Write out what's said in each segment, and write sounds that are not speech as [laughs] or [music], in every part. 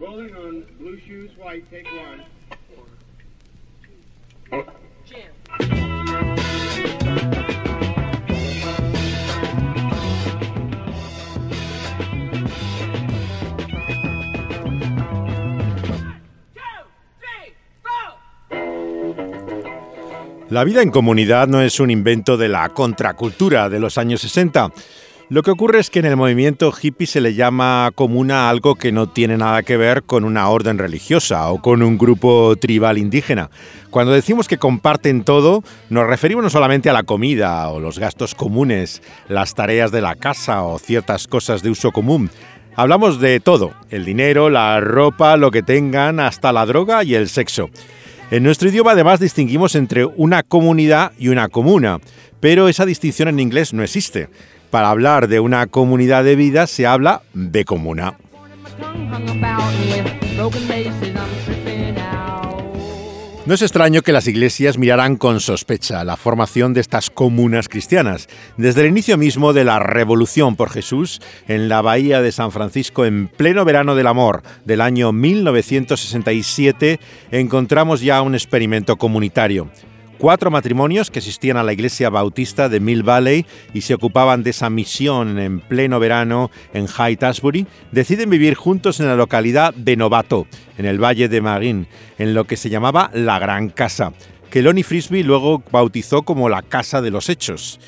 Rolling on blue shoes, white, take one. La vida en comunidad no es un invento de la contracultura de los años 60. Lo que ocurre es que en el movimiento hippie se le llama comuna algo que no tiene nada que ver con una orden religiosa o con un grupo tribal indígena. Cuando decimos que comparten todo, nos referimos no solamente a la comida o los gastos comunes, las tareas de la casa o ciertas cosas de uso común. Hablamos de todo, el dinero, la ropa, lo que tengan, hasta la droga y el sexo. En nuestro idioma además distinguimos entre una comunidad y una comuna, pero esa distinción en inglés no existe. Para hablar de una comunidad de vida se habla de comuna. No es extraño que las iglesias miraran con sospecha la formación de estas comunas cristianas. Desde el inicio mismo de la Revolución por Jesús, en la bahía de San Francisco, en pleno verano del amor del año 1967, encontramos ya un experimento comunitario cuatro matrimonios que asistían a la iglesia bautista de Mill Valley y se ocupaban de esa misión en pleno verano en High deciden vivir juntos en la localidad de Novato, en el valle de Marin, en lo que se llamaba la Gran Casa, que Lonnie Frisbee luego bautizó como la Casa de los Hechos.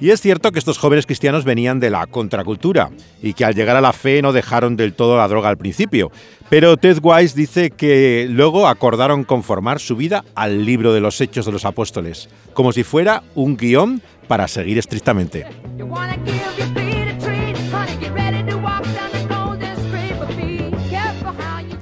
Y es cierto que estos jóvenes cristianos venían de la contracultura y que al llegar a la fe no dejaron del todo la droga al principio. Pero Ted Wise dice que luego acordaron conformar su vida al libro de los Hechos de los Apóstoles, como si fuera un guion para seguir estrictamente.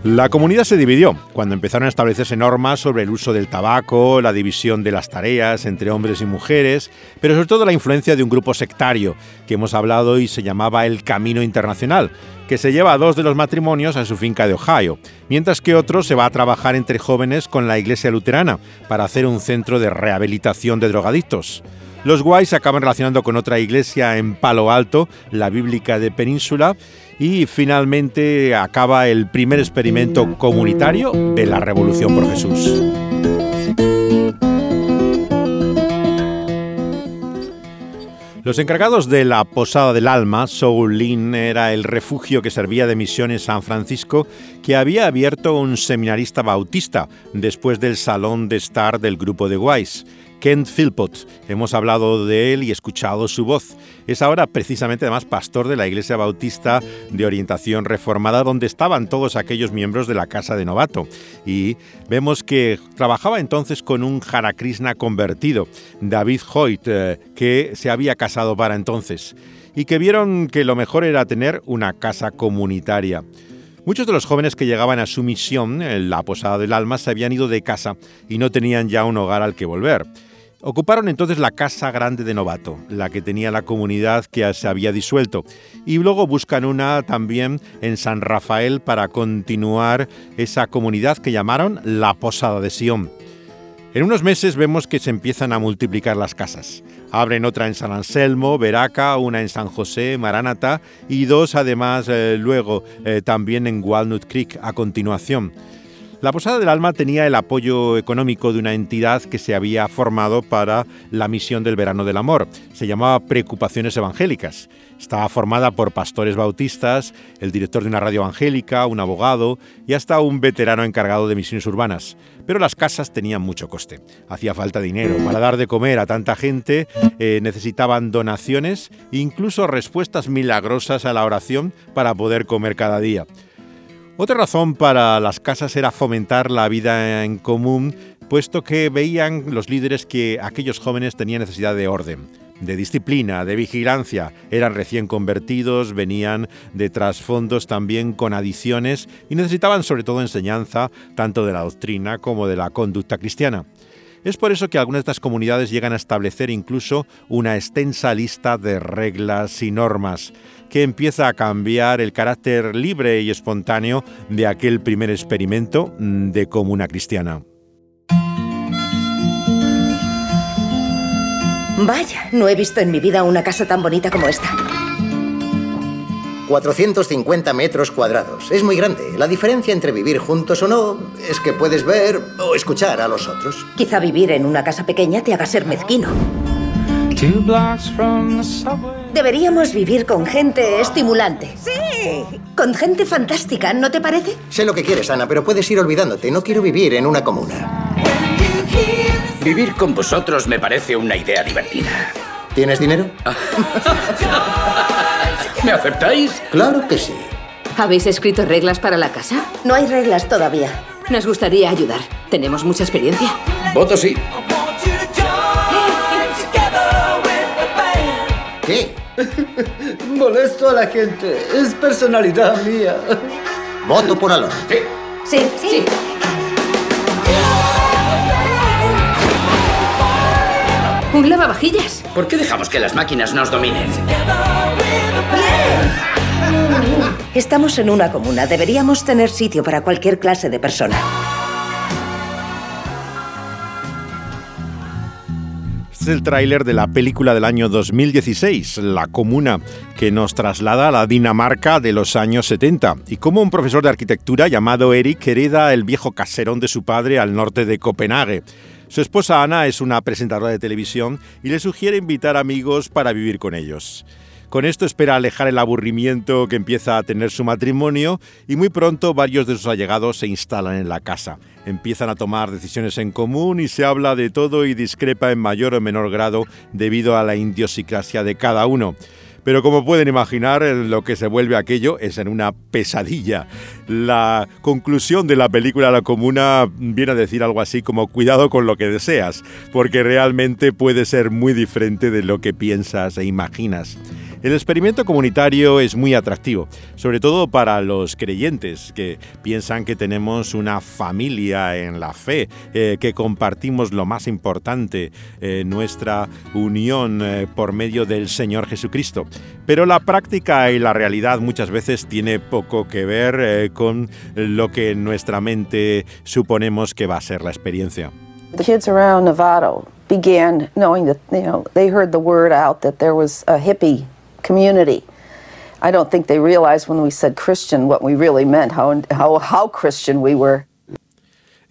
La comunidad se dividió cuando empezaron a establecerse normas sobre el uso del tabaco, la división de las tareas entre hombres y mujeres, pero sobre todo la influencia de un grupo sectario que hemos hablado y se llamaba el Camino Internacional, que se lleva a dos de los matrimonios a su finca de Ohio, mientras que otro se va a trabajar entre jóvenes con la iglesia luterana para hacer un centro de rehabilitación de drogadictos. Los guays se acaban relacionando con otra iglesia en Palo Alto, la bíblica de Península, y finalmente acaba el primer experimento comunitario de la Revolución por Jesús. Los encargados de la Posada del Alma, Soul Lin, era el refugio que servía de misión en San Francisco que había abierto un seminarista bautista después del salón de estar del grupo de Wise. Kent Philpott. Hemos hablado de él y escuchado su voz. Es ahora precisamente además pastor de la Iglesia Bautista de Orientación Reformada, donde estaban todos aquellos miembros de la Casa de Novato. Y vemos que trabajaba entonces con un Hare Krishna convertido, David Hoyt, eh, que se había casado para entonces, y que vieron que lo mejor era tener una casa comunitaria. Muchos de los jóvenes que llegaban a su misión, en la Posada del Alma, se habían ido de casa y no tenían ya un hogar al que volver. Ocuparon entonces la casa grande de Novato, la que tenía la comunidad que se había disuelto, y luego buscan una también en San Rafael para continuar esa comunidad que llamaron la Posada de Sion. En unos meses vemos que se empiezan a multiplicar las casas. Abren otra en San Anselmo, Veraca, una en San José, Maranata y dos además eh, luego eh, también en Walnut Creek a continuación. La Posada del Alma tenía el apoyo económico de una entidad que se había formado para la misión del verano del amor. Se llamaba Preocupaciones Evangélicas. Estaba formada por pastores bautistas, el director de una radio evangélica, un abogado y hasta un veterano encargado de misiones urbanas. Pero las casas tenían mucho coste. Hacía falta dinero. Para dar de comer a tanta gente eh, necesitaban donaciones e incluso respuestas milagrosas a la oración para poder comer cada día. Otra razón para las casas era fomentar la vida en común, puesto que veían los líderes que aquellos jóvenes tenían necesidad de orden de disciplina, de vigilancia. Eran recién convertidos, venían de trasfondos también con adiciones y necesitaban sobre todo enseñanza tanto de la doctrina como de la conducta cristiana. Es por eso que algunas de estas comunidades llegan a establecer incluso una extensa lista de reglas y normas que empieza a cambiar el carácter libre y espontáneo de aquel primer experimento mm, de comuna cristiana. Vaya, no he visto en mi vida una casa tan bonita como esta. 450 metros cuadrados. Es muy grande. La diferencia entre vivir juntos o no es que puedes ver o escuchar a los otros. Quizá vivir en una casa pequeña te haga ser mezquino. Deberíamos vivir con gente estimulante. Sí. Con gente fantástica, ¿no te parece? Sé lo que quieres, Ana, pero puedes ir olvidándote. No quiero vivir en una comuna. Vivir con vosotros me parece una idea divertida. ¿Tienes dinero? [laughs] ¿Me aceptáis? Claro que sí. ¿Habéis escrito reglas para la casa? No hay reglas todavía. Nos gustaría ayudar. Tenemos mucha experiencia. Voto sí. ¿Qué? [laughs] Molesto a la gente. Es personalidad mía. Voto por Alon. Sí. Sí, sí. ¿Un lavavajillas? ¿Por qué dejamos que las máquinas nos dominen? Estamos en una comuna. Deberíamos tener sitio para cualquier clase de persona. Este es el tráiler de la película del año 2016, La Comuna, que nos traslada a la Dinamarca de los años 70 y cómo un profesor de arquitectura llamado Eric hereda el viejo caserón de su padre al norte de Copenhague. Su esposa Ana es una presentadora de televisión y le sugiere invitar amigos para vivir con ellos. Con esto espera alejar el aburrimiento que empieza a tener su matrimonio y muy pronto varios de sus allegados se instalan en la casa. Empiezan a tomar decisiones en común y se habla de todo y discrepa en mayor o menor grado debido a la idiosincrasia de cada uno. Pero como pueden imaginar, lo que se vuelve aquello es en una pesadilla. La conclusión de la película La Comuna viene a decir algo así como cuidado con lo que deseas, porque realmente puede ser muy diferente de lo que piensas e imaginas. El experimento comunitario es muy atractivo, sobre todo para los creyentes que piensan que tenemos una familia en la fe, eh, que compartimos lo más importante, eh, nuestra unión eh, por medio del Señor Jesucristo. Pero la práctica y la realidad muchas veces tiene poco que ver con lo que en nuestra mente suponemos que va a ser la experiencia. The kids around Novato began knowing that, you know, they heard the word out that there was a hippie community. I don't think they realized when we said Christian what we really meant, how, how, how Christian we were.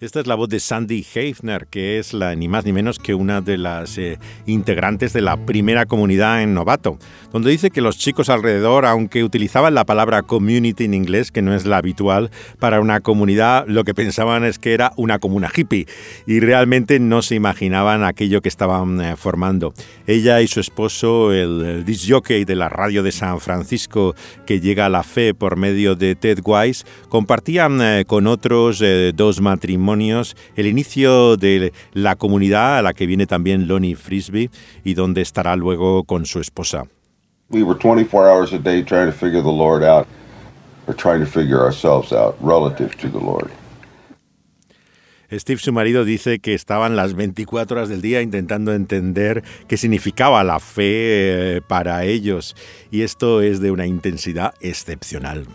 Esta es la voz de Sandy Heifner, que es la, ni más ni menos que una de las eh, integrantes de la primera comunidad en Novato, donde dice que los chicos alrededor, aunque utilizaban la palabra community en inglés, que no es la habitual para una comunidad, lo que pensaban es que era una comuna hippie y realmente no se imaginaban aquello que estaban eh, formando. Ella y su esposo, el, el disc jockey de la radio de San Francisco, que llega a la fe por medio de Ted Wise, compartían eh, con otros dos matrimonios el inicio de la comunidad a la que viene también Lonnie Frisbee y donde estará luego con su esposa. We were 24 hours a day trying to figure the Lord out, or trying to figure ourselves out relative to the Lord. Steve, su marido, dice que estaban las 24 horas del día intentando entender qué significaba la fe eh, para ellos y esto es de una intensidad excepcional.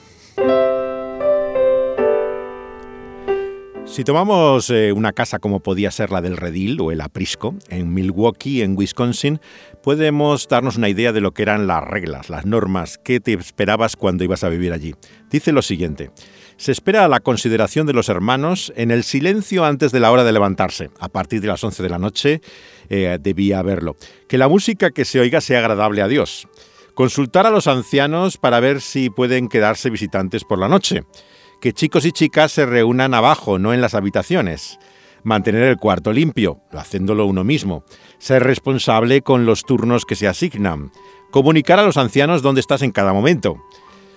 Si tomamos eh, una casa como podía ser la del Redil o el Aprisco, en Milwaukee, en Wisconsin, podemos darnos una idea de lo que eran las reglas, las normas, qué te esperabas cuando ibas a vivir allí. Dice lo siguiente. Se espera la consideración de los hermanos en el silencio antes de la hora de levantarse. A partir de las 11 de la noche eh, debía haberlo. Que la música que se oiga sea agradable a Dios. Consultar a los ancianos para ver si pueden quedarse visitantes por la noche que chicos y chicas se reúnan abajo, no en las habitaciones. Mantener el cuarto limpio, haciéndolo uno mismo. Ser responsable con los turnos que se asignan. Comunicar a los ancianos dónde estás en cada momento.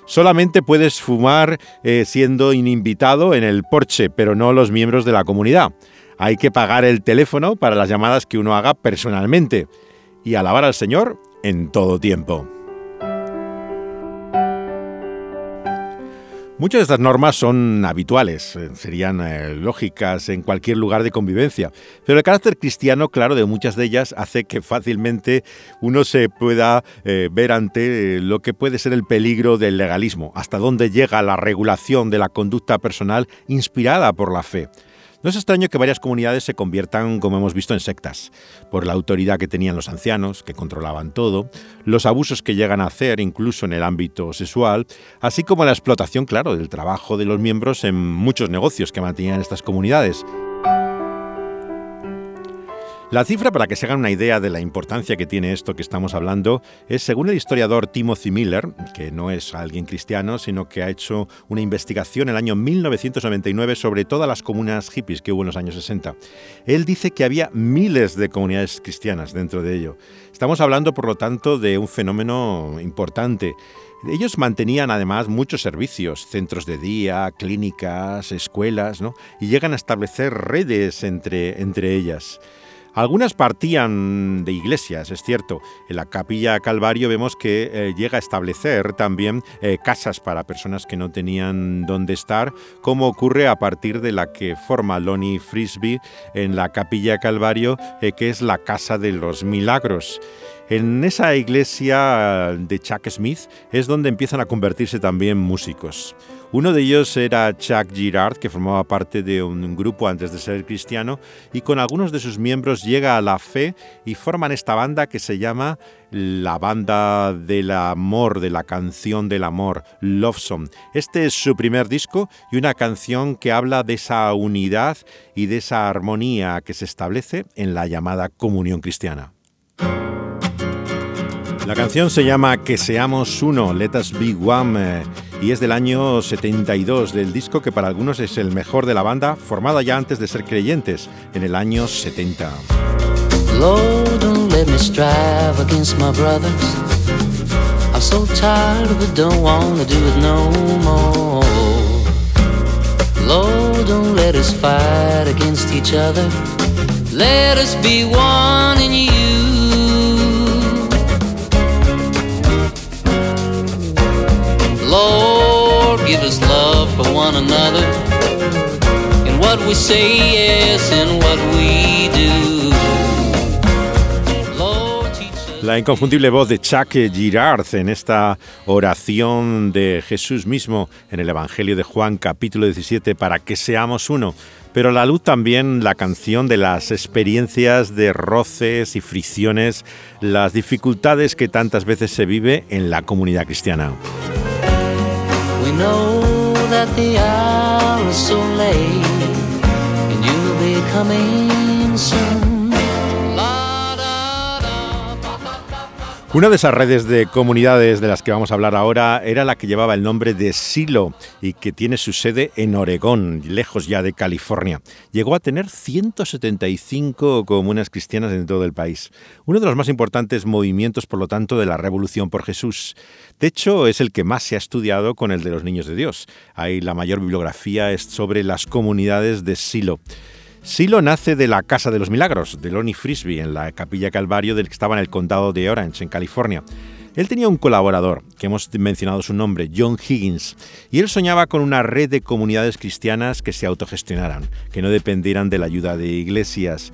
Solamente puedes fumar eh, siendo invitado en el porche, pero no los miembros de la comunidad. Hay que pagar el teléfono para las llamadas que uno haga personalmente. Y alabar al Señor en todo tiempo. Muchas de estas normas son habituales, eh, serían eh, lógicas en cualquier lugar de convivencia, pero el carácter cristiano, claro, de muchas de ellas hace que fácilmente uno se pueda eh, ver ante lo que puede ser el peligro del legalismo, hasta dónde llega la regulación de la conducta personal inspirada por la fe. No es extraño que varias comunidades se conviertan, como hemos visto, en sectas, por la autoridad que tenían los ancianos, que controlaban todo, los abusos que llegan a hacer incluso en el ámbito sexual, así como la explotación, claro, del trabajo de los miembros en muchos negocios que mantenían estas comunidades. La cifra, para que se hagan una idea de la importancia que tiene esto que estamos hablando, es según el historiador Timothy Miller, que no es alguien cristiano, sino que ha hecho una investigación en el año 1999 sobre todas las comunas hippies que hubo en los años 60. Él dice que había miles de comunidades cristianas dentro de ello. Estamos hablando, por lo tanto, de un fenómeno importante. Ellos mantenían además muchos servicios, centros de día, clínicas, escuelas, ¿no? y llegan a establecer redes entre, entre ellas. Algunas partían de iglesias, es cierto. En la capilla Calvario vemos que eh, llega a establecer también eh, casas para personas que no tenían dónde estar, como ocurre a partir de la que forma Lonnie Frisbee en la capilla Calvario, eh, que es la Casa de los Milagros. En esa iglesia de Chuck Smith es donde empiezan a convertirse también músicos. Uno de ellos era Chuck Girard, que formaba parte de un grupo antes de ser cristiano, y con algunos de sus miembros llega a la fe y forman esta banda que se llama la banda del amor, de la canción del amor, Love Song. Este es su primer disco y una canción que habla de esa unidad y de esa armonía que se establece en la llamada comunión cristiana. La canción se llama Que seamos uno, Let Us Be One, eh, y es del año 72, del disco que para algunos es el mejor de la banda, formada ya antes de ser creyentes, en el año 70. Lord, don't let me strive against my brothers. I'm so tired of it, don't wanna do it no more. Lord, don't let us fight against each other. Let us be one in you. What we say, what we do. La inconfundible voz de Chuck Girard en esta oración de Jesús mismo en el Evangelio de Juan capítulo 17 para que seamos uno. Pero a la luz también la canción de las experiencias de roces y fricciones, las dificultades que tantas veces se vive en la comunidad cristiana. We know that the hour is so late, and you'll be coming soon. Una de esas redes de comunidades de las que vamos a hablar ahora era la que llevaba el nombre de Silo y que tiene su sede en Oregón, lejos ya de California. Llegó a tener 175 comunas cristianas en todo el país. Uno de los más importantes movimientos, por lo tanto, de la Revolución por Jesús. De hecho, es el que más se ha estudiado con el de los niños de Dios. Ahí la mayor bibliografía es sobre las comunidades de Silo. Silo nace de la Casa de los Milagros, de Lonnie Frisbee, en la Capilla Calvario del que estaba en el condado de Orange, en California. Él tenía un colaborador, que hemos mencionado su nombre, John Higgins, y él soñaba con una red de comunidades cristianas que se autogestionaran, que no dependieran de la ayuda de iglesias.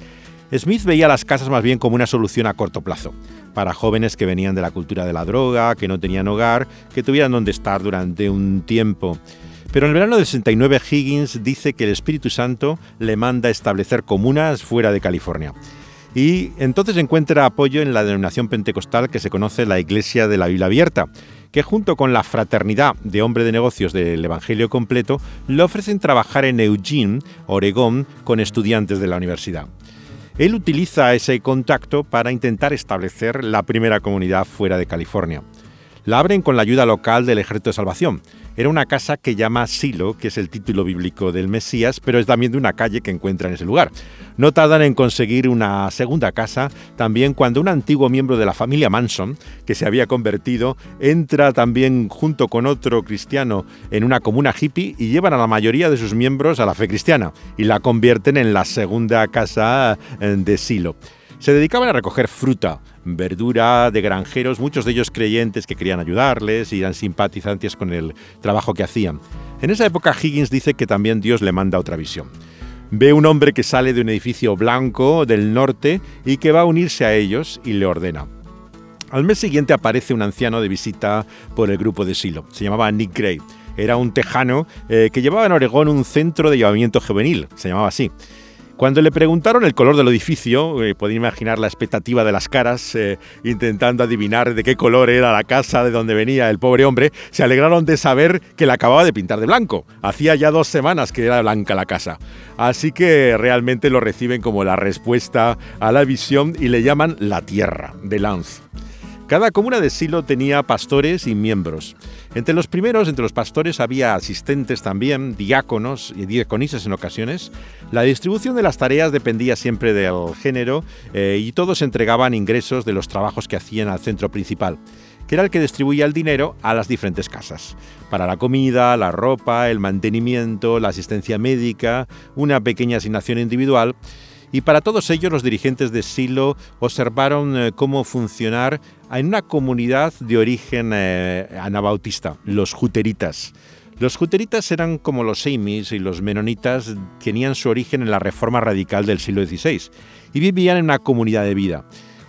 Smith veía las casas más bien como una solución a corto plazo, para jóvenes que venían de la cultura de la droga, que no tenían hogar, que tuvieran donde estar durante un tiempo. Pero en el verano del 69 Higgins dice que el Espíritu Santo le manda establecer comunas fuera de California. Y entonces encuentra apoyo en la denominación pentecostal que se conoce la Iglesia de la Biblia Abierta, que junto con la fraternidad de hombre de negocios del Evangelio completo le ofrecen trabajar en Eugene, Oregón, con estudiantes de la universidad. Él utiliza ese contacto para intentar establecer la primera comunidad fuera de California. La abren con la ayuda local del Ejército de Salvación, era una casa que llama Silo, que es el título bíblico del Mesías, pero es también de una calle que encuentra en ese lugar. No tardan en conseguir una segunda casa también cuando un antiguo miembro de la familia Manson, que se había convertido, entra también junto con otro cristiano en una comuna hippie y llevan a la mayoría de sus miembros a la fe cristiana y la convierten en la segunda casa eh, de Silo. Se dedicaban a recoger fruta, verdura de granjeros, muchos de ellos creyentes que querían ayudarles y eran simpatizantes con el trabajo que hacían. En esa época Higgins dice que también Dios le manda otra visión. Ve un hombre que sale de un edificio blanco del norte y que va a unirse a ellos y le ordena. Al mes siguiente aparece un anciano de visita por el grupo de Silo. Se llamaba Nick Gray. Era un tejano eh, que llevaba en Oregón un centro de llevamiento juvenil, se llamaba así. Cuando le preguntaron el color del edificio, eh, podían imaginar la expectativa de las caras, eh, intentando adivinar de qué color era la casa de donde venía el pobre hombre, se alegraron de saber que la acababa de pintar de blanco. Hacía ya dos semanas que era blanca la casa. Así que realmente lo reciben como la respuesta a la visión y le llaman la tierra de Lance. Cada comuna de Silo tenía pastores y miembros. Entre los primeros, entre los pastores, había asistentes también, diáconos y diaconisas en ocasiones. La distribución de las tareas dependía siempre del género eh, y todos entregaban ingresos de los trabajos que hacían al centro principal que era el que distribuía el dinero a las diferentes casas, para la comida, la ropa, el mantenimiento, la asistencia médica, una pequeña asignación individual y para todos ellos los dirigentes de Silo observaron eh, cómo funcionar en una comunidad de origen eh, anabautista, los juteritas. Los juteritas eran como los Amis y los menonitas, tenían su origen en la reforma radical del siglo XVI y vivían en una comunidad de vida.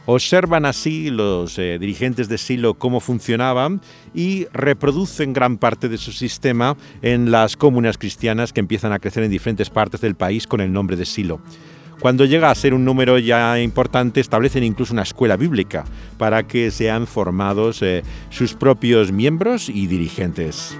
Observan así los eh, dirigentes de Silo cómo funcionaban y reproducen gran parte de su sistema en las comunas cristianas que empiezan a crecer en diferentes partes del país con el nombre de Silo. Cuando llega a ser un número ya importante, establecen incluso una escuela bíblica para que sean formados eh, sus propios miembros y dirigentes.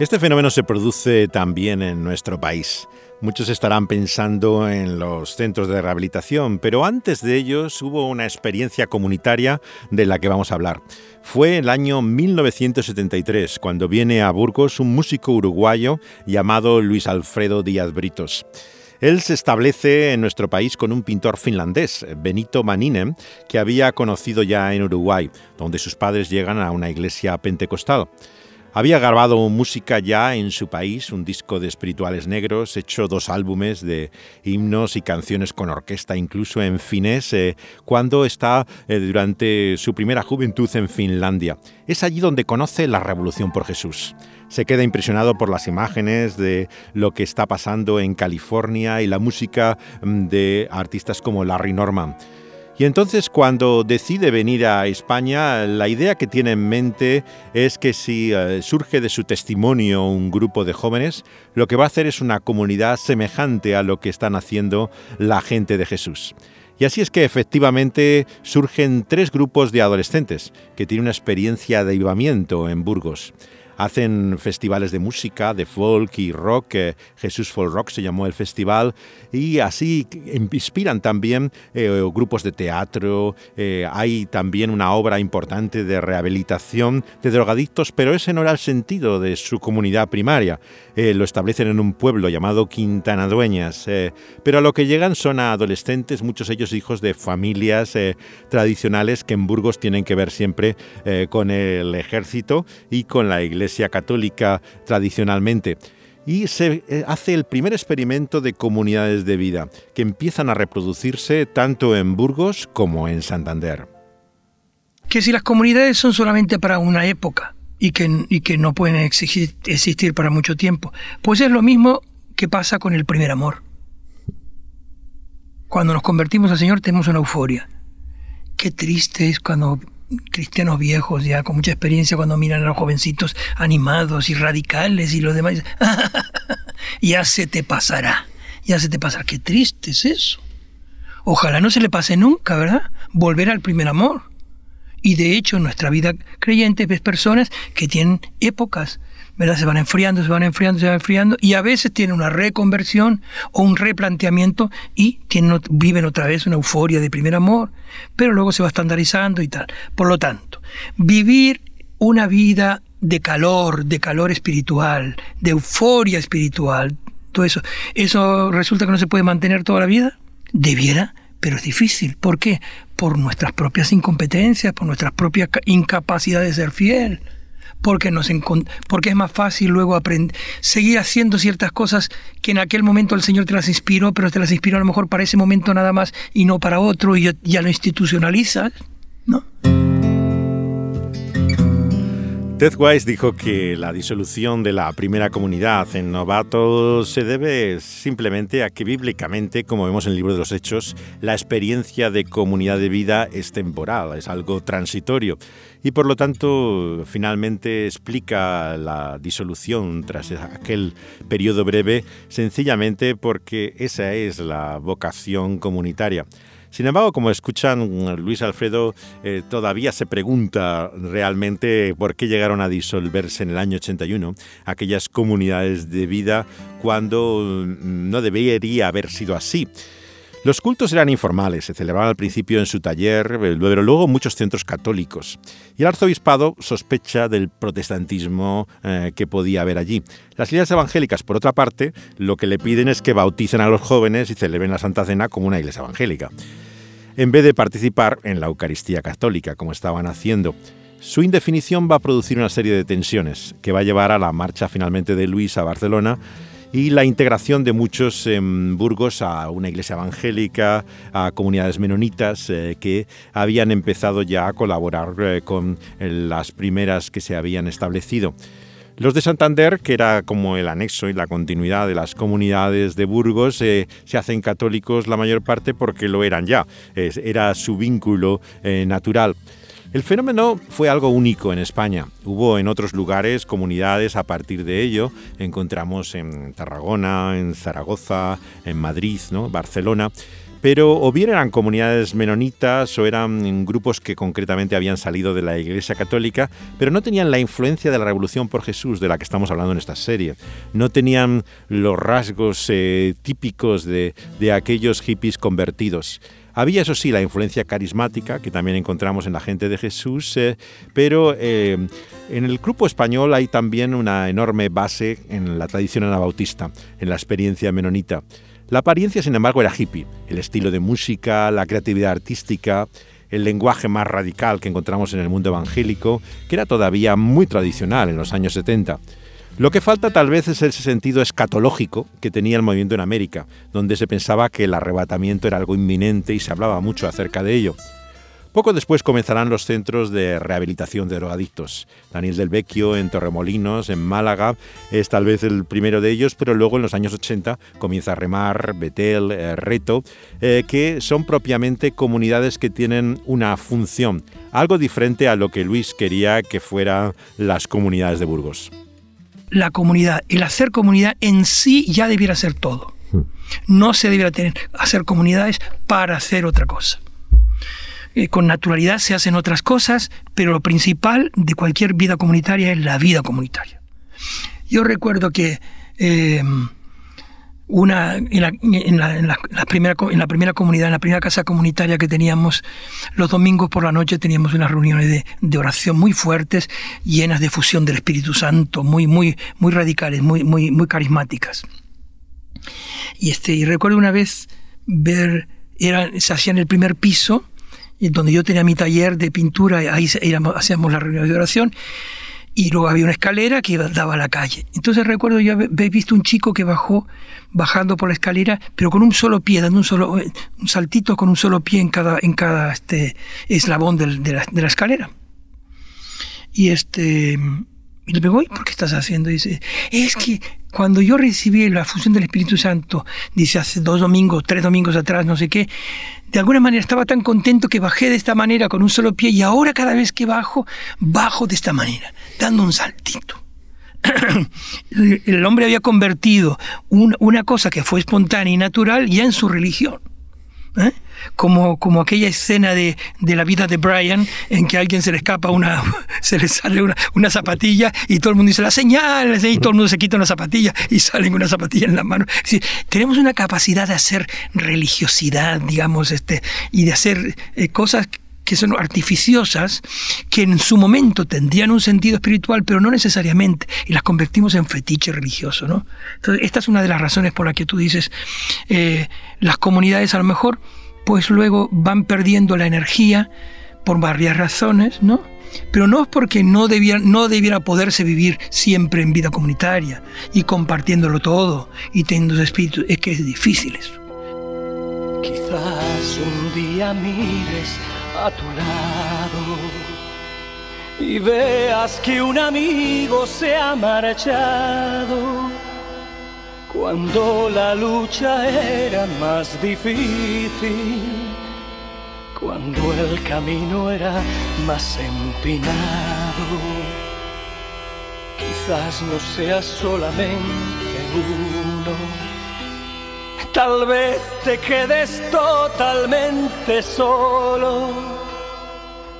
Este fenómeno se produce también en nuestro país. Muchos estarán pensando en los centros de rehabilitación, pero antes de ellos hubo una experiencia comunitaria de la que vamos a hablar. Fue el año 1973 cuando viene a Burgos un músico uruguayo llamado Luis Alfredo Díaz Britos. Él se establece en nuestro país con un pintor finlandés, Benito Maninen, que había conocido ya en Uruguay, donde sus padres llegan a una iglesia pentecostal. Había grabado música ya en su país, un disco de espirituales negros, hecho dos álbumes de himnos y canciones con orquesta, incluso en finés, eh, cuando está eh, durante su primera juventud en Finlandia. Es allí donde conoce la Revolución por Jesús. Se queda impresionado por las imágenes de lo que está pasando en California y la música mm, de artistas como Larry Norman. Y entonces cuando decide venir a España, la idea que tiene en mente es que si eh, surge de su testimonio un grupo de jóvenes, lo que va a hacer es una comunidad semejante a lo que están haciendo la gente de Jesús. Y así es que efectivamente surgen tres grupos de adolescentes que tienen una experiencia de avivamiento en Burgos. Hacen festivales de música, de folk y rock. Jesús Folk Rock se llamó el festival. Y así inspiran también eh, grupos de teatro. Eh, hay también una obra importante de rehabilitación de drogadictos, pero ese no era el sentido de su comunidad primaria. Eh, lo establecen en un pueblo llamado Quintana Dueñas. pero a lo que llegan son adolescentes, muchos ellos hijos de familias tradicionales que en Burgos tienen que ver siempre con el ejército y con la iglesia Católica tradicionalmente. Y se eh, hace el primer experimento de comunidades de vida, que empiezan a reproducirse tanto en Burgos como en Santander. Que si las comunidades son solamente para una época y que, y que no pueden existir para mucho tiempo, pues es lo mismo que pasa con el primer amor. Cuando nos convertimos al Señor tenemos una euforia. Qué triste es cuando cristianos viejos ya con mucha experiencia cuando miran a los jovencitos animados y radicales y los demás, ya se te pasará, ya se te pasará. Qué triste es eso. Ojalá no se le pase nunca, ¿verdad? Volver al primer amor. Y de hecho en nuestra vida creyente ves personas que tienen épocas ¿verdad? Se van enfriando, se van enfriando, se van enfriando y a veces tienen una reconversión o un replanteamiento y tienen, viven otra vez una euforia de primer amor, pero luego se va estandarizando y tal. Por lo tanto, vivir una vida de calor, de calor espiritual, de euforia espiritual, todo eso, ¿eso resulta que no se puede mantener toda la vida? Debiera, pero es difícil. ¿Por qué? Por nuestras propias incompetencias, por nuestras propias incapacidades de ser fiel porque, nos porque es más fácil luego aprender, seguir haciendo ciertas cosas que en aquel momento el Señor te las inspiró, pero te las inspiró a lo mejor para ese momento nada más y no para otro y ya lo institucionalizas, ¿no? Ted Wise dijo que la disolución de la primera comunidad en Novato se debe simplemente a que bíblicamente, como vemos en el libro de los Hechos, la experiencia de comunidad de vida es temporal, es algo transitorio y por lo tanto finalmente explica la disolución tras aquel periodo breve sencillamente porque esa es la vocación comunitaria. Sin embargo, como escuchan, Luis Alfredo eh, todavía se pregunta realmente por qué llegaron a disolverse en el año 81 aquellas comunidades de vida cuando mm, no debería haber sido así. Los cultos eran informales, se celebraban al principio en su taller, pero luego en muchos centros católicos. Y el arzobispado sospecha del protestantismo eh, que podía haber allí. Las iglesias evangélicas, por otra parte, lo que le piden es que bauticen a los jóvenes y celebren la Santa Cena como una iglesia evangélica, en vez de participar en la Eucaristía católica, como estaban haciendo. Su indefinición va a producir una serie de tensiones que va a llevar a la marcha finalmente de Luis a Barcelona y la integración de muchos en Burgos a una iglesia evangélica, a comunidades menonitas eh, que habían empezado ya a colaborar eh, con las primeras que se habían establecido. Los de Santander, que era como el anexo y la continuidad de las comunidades de Burgos, eh, se hacen católicos la mayor parte porque lo eran ya, era su vínculo natural. El fenómeno fue algo único en España. Hubo en otros lugares comunidades a partir de ello. Encontramos en Tarragona, en Zaragoza, en Madrid, ¿no? Barcelona pero o bien eran comunidades menonitas o eran grupos que concretamente habían salido de la Iglesia Católica, pero no tenían la influencia de la Revolución por Jesús de la que estamos hablando en esta serie. No tenían los rasgos eh, típicos de, de aquellos hippies convertidos. Había, eso sí, la influencia carismática que también encontramos en la gente de Jesús, eh, pero eh, en el grupo español hay también una enorme base en la tradición anabautista, en la experiencia menonita. La apariencia, sin embargo, era hippie. El estilo de música, la creatividad artística, el lenguaje más radical que encontramos en el mundo evangélico, que era todavía muy tradicional en los años 70. Lo que falta tal vez es ese sentido escatológico que tenía el movimiento en América, donde se pensaba que el arrebatamiento era algo inminente y se hablaba mucho acerca de ello. Poco después comenzarán los centros de rehabilitación de drogadictos. Daniel del Vecchio en Torremolinos, en Málaga, es tal vez el primero de ellos, pero luego en los años 80 comienza Remar, Betel, eh, Reto, eh, que son propiamente comunidades que tienen una función, algo diferente a lo que Luis quería que fueran las comunidades de Burgos la comunidad, el hacer comunidad en sí ya debiera ser todo. Hmm. No se debiera tener, hacer comunidades para hacer otra cosa. Eh, con naturalidad se hacen otras cosas, pero lo principal de cualquier vida comunitaria es la vida comunitaria. Yo recuerdo que eh, una, en, la, en, la, primera, en la primera comunidad, en la primera casa comunitaria que teníamos, los domingos por la noche teníamos unas reuniones de, de, oración muy fuertes, llenas de fusión del Espíritu Santo, muy, muy, muy radicales, muy, muy, muy carismáticas. Y, este, y recuerdo una vez ver, era, se hacía en el primer piso, donde yo tenía mi taller de pintura, ahí hacíamos las reuniones de oración, y luego había una escalera que daba a la calle. Entonces recuerdo yo haber visto un chico que bajó, bajando por la escalera, pero con un solo pie, dando un solo eh, un saltito con un solo pie en cada, en cada este, eslabón de, la, escalera. Y este y le ¿por qué estás haciendo? Y dice, es que cuando yo recibí la fusión del Espíritu Santo, dice hace dos domingos, tres domingos atrás, no sé qué, de alguna manera estaba tan contento que bajé de esta manera con un solo pie y ahora cada vez que bajo, bajo de esta manera, dando un saltito. [coughs] El hombre había convertido una cosa que fue espontánea y natural ya en su religión. ¿Eh? Como, como aquella escena de, de, la vida de Brian en que a alguien se le escapa una, [laughs] se le sale una, una zapatilla y todo el mundo dice la señal, y todo el mundo se quita una zapatilla y salen una zapatilla en la mano. tenemos una capacidad de hacer religiosidad, digamos, este, y de hacer eh, cosas que son artificiosas, que en su momento tendrían un sentido espiritual, pero no necesariamente, y las convertimos en fetiche religioso. ¿no? Entonces, esta es una de las razones por las que tú dices, eh, las comunidades a lo mejor, pues luego van perdiendo la energía por varias razones, ¿no? Pero no es porque no debiera, no debiera poderse vivir siempre en vida comunitaria y compartiéndolo todo y teniendo espíritu, es que es difícil eso. Quizás un día mires a tu lado y veas que un amigo se ha marchado cuando la lucha era más difícil, cuando el camino era más empinado. Quizás no sea solamente uno, tal vez te quedes totalmente solo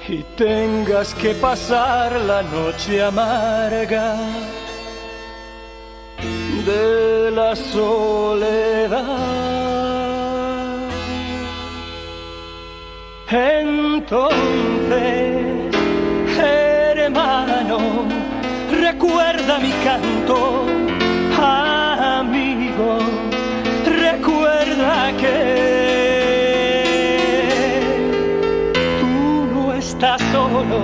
y tengas que pasar la noche amarga de la soledad. Entonces, hermano, recuerda mi canto, que estás solo,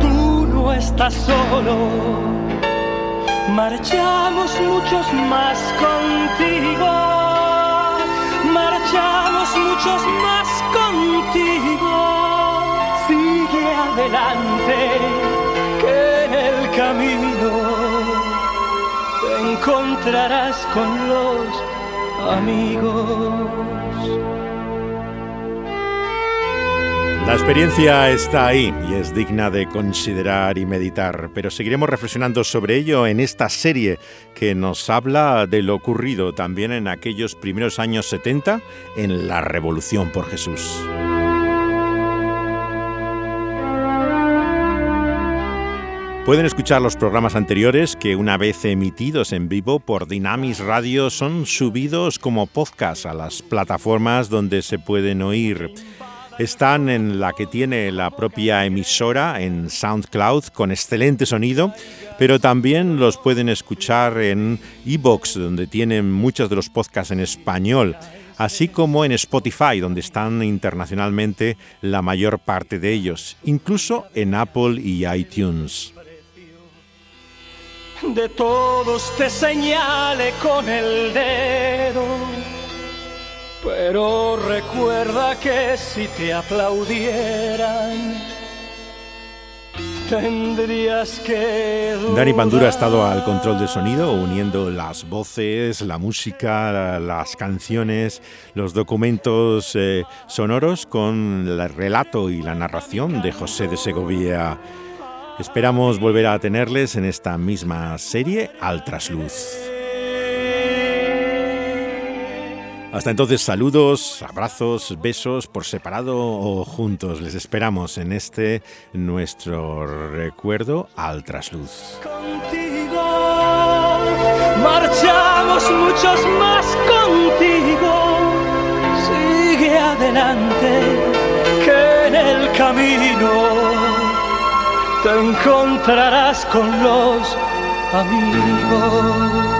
tú no estás solo. Marchamos muchos más contigo, marchamos muchos más contigo. Sigue adelante, que en el camino te encontrarás con los amigos. La experiencia está ahí y es digna de considerar y meditar, pero seguiremos reflexionando sobre ello en esta serie que nos habla de lo ocurrido también en aquellos primeros años 70 en la Revolución por Jesús. Pueden escuchar los programas anteriores que una vez emitidos en vivo por Dynamis Radio son subidos como podcast a las plataformas donde se pueden oír están en la que tiene la propia emisora en SoundCloud con excelente sonido, pero también los pueden escuchar en Evox, donde tienen muchos de los podcasts en español, así como en Spotify, donde están internacionalmente la mayor parte de ellos, incluso en Apple y iTunes. De todos te señale con el dedo pero recuerda que si te aplaudieran, tendrías que. Dani Pandura ha estado al control de sonido, uniendo las voces, la música, las canciones, los documentos eh, sonoros con el relato y la narración de José de Segovia. Esperamos volver a tenerles en esta misma serie al trasluz. Hasta entonces, saludos, abrazos, besos por separado o juntos. Les esperamos en este nuestro recuerdo al trasluz. Contigo marchamos muchos más contigo. Sigue adelante, que en el camino te encontrarás con los amigos.